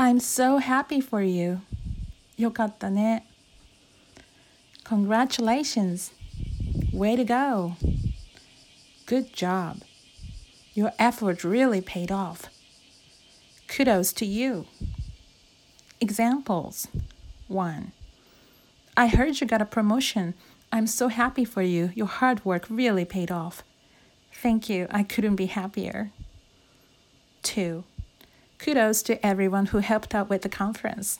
I'm so happy for you. よかったね。Congratulations. Way to go. Good job. Your effort really paid off. Kudos to you. Examples 1. I heard you got a promotion. I'm so happy for you. Your hard work really paid off. Thank you. I couldn't be happier. 2. Kudos to everyone who helped out with the conference.